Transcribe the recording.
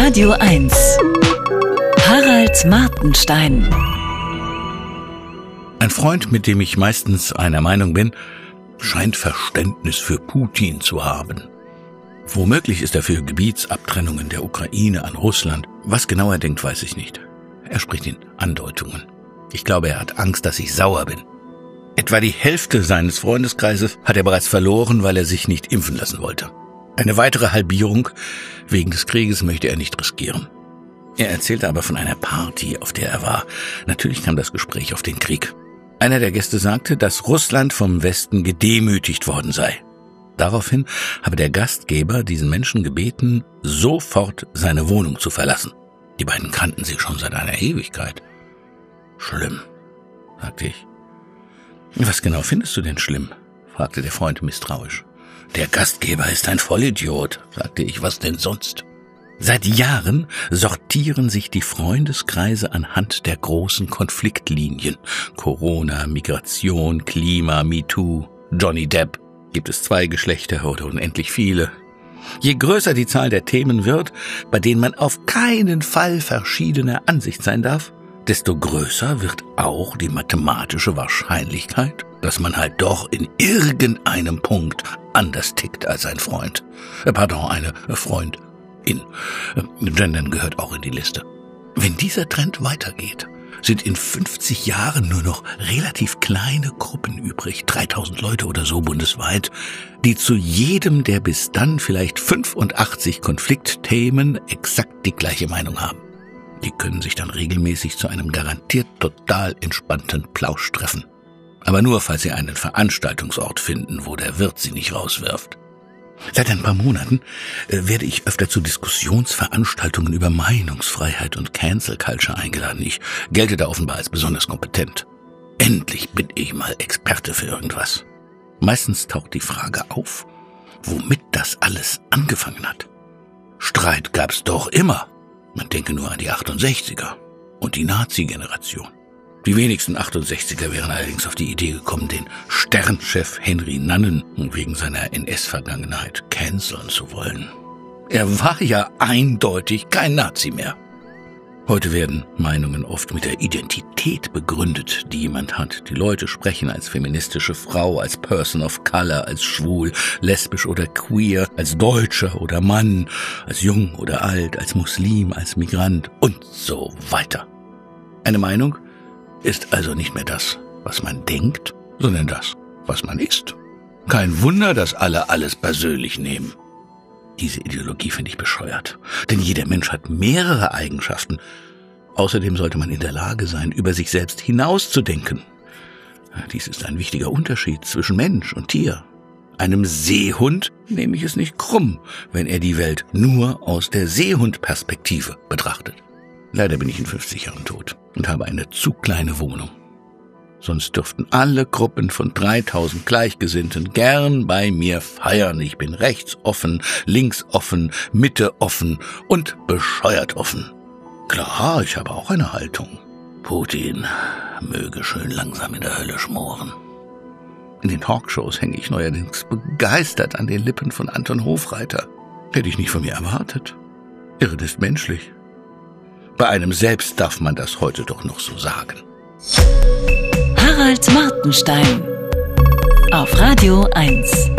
Radio 1. Harald Martenstein. Ein Freund, mit dem ich meistens einer Meinung bin, scheint Verständnis für Putin zu haben. Womöglich ist er für Gebietsabtrennungen der Ukraine an Russland. Was genau er denkt, weiß ich nicht. Er spricht in Andeutungen. Ich glaube, er hat Angst, dass ich sauer bin. Etwa die Hälfte seines Freundeskreises hat er bereits verloren, weil er sich nicht impfen lassen wollte. Eine weitere Halbierung wegen des Krieges möchte er nicht riskieren. Er erzählte aber von einer Party, auf der er war. Natürlich kam das Gespräch auf den Krieg. Einer der Gäste sagte, dass Russland vom Westen gedemütigt worden sei. Daraufhin habe der Gastgeber diesen Menschen gebeten, sofort seine Wohnung zu verlassen. Die beiden kannten sich schon seit einer Ewigkeit. Schlimm, sagte ich. Was genau findest du denn schlimm? fragte der Freund misstrauisch. Der Gastgeber ist ein Vollidiot, sagte ich, was denn sonst? Seit Jahren sortieren sich die Freundeskreise anhand der großen Konfliktlinien. Corona, Migration, Klima, MeToo, Johnny Depp. Gibt es zwei Geschlechter oder unendlich viele? Je größer die Zahl der Themen wird, bei denen man auf keinen Fall verschiedener Ansicht sein darf, desto größer wird auch die mathematische Wahrscheinlichkeit, dass man halt doch in irgendeinem Punkt anders tickt als ein Freund. Äh, pardon, eine Freundin. Äh, Gendern gehört auch in die Liste. Wenn dieser Trend weitergeht, sind in 50 Jahren nur noch relativ kleine Gruppen übrig, 3000 Leute oder so bundesweit, die zu jedem der bis dann vielleicht 85 Konfliktthemen exakt die gleiche Meinung haben. Die können sich dann regelmäßig zu einem garantiert total entspannten Plausch treffen. Aber nur, falls sie einen Veranstaltungsort finden, wo der Wirt sie nicht rauswirft. Seit ein paar Monaten äh, werde ich öfter zu Diskussionsveranstaltungen über Meinungsfreiheit und Cancel Culture eingeladen. Ich gelte da offenbar als besonders kompetent. Endlich bin ich mal Experte für irgendwas. Meistens taucht die Frage auf, womit das alles angefangen hat. Streit gab's doch immer. Man denke nur an die 68er und die Nazi-Generation. Die wenigsten 68er wären allerdings auf die Idee gekommen, den Sternchef Henry Nannen wegen seiner NS-Vergangenheit canceln zu wollen. Er war ja eindeutig kein Nazi mehr. Heute werden Meinungen oft mit der Identität begründet, die jemand hat. Die Leute sprechen als feministische Frau, als Person of Color, als schwul, lesbisch oder queer, als Deutscher oder Mann, als jung oder alt, als Muslim, als Migrant und so weiter. Eine Meinung ist also nicht mehr das, was man denkt, sondern das, was man ist. Kein Wunder, dass alle alles persönlich nehmen. Diese Ideologie finde ich bescheuert. Denn jeder Mensch hat mehrere Eigenschaften. Außerdem sollte man in der Lage sein, über sich selbst hinauszudenken. Dies ist ein wichtiger Unterschied zwischen Mensch und Tier. Einem Seehund nehme ich es nicht krumm, wenn er die Welt nur aus der Seehundperspektive betrachtet. Leider bin ich in 50 Jahren tot und habe eine zu kleine Wohnung. Sonst dürften alle Gruppen von 3000 Gleichgesinnten gern bei mir feiern. Ich bin rechts offen, links offen, Mitte offen und bescheuert offen. Klar, ich habe auch eine Haltung. Putin möge schön langsam in der Hölle schmoren. In den Talkshows hänge ich neuerdings begeistert an den Lippen von Anton Hofreiter. Hätte ich nicht von mir erwartet. Irre ist menschlich. Bei einem selbst darf man das heute doch noch so sagen. Harald Martenstein auf Radio 1.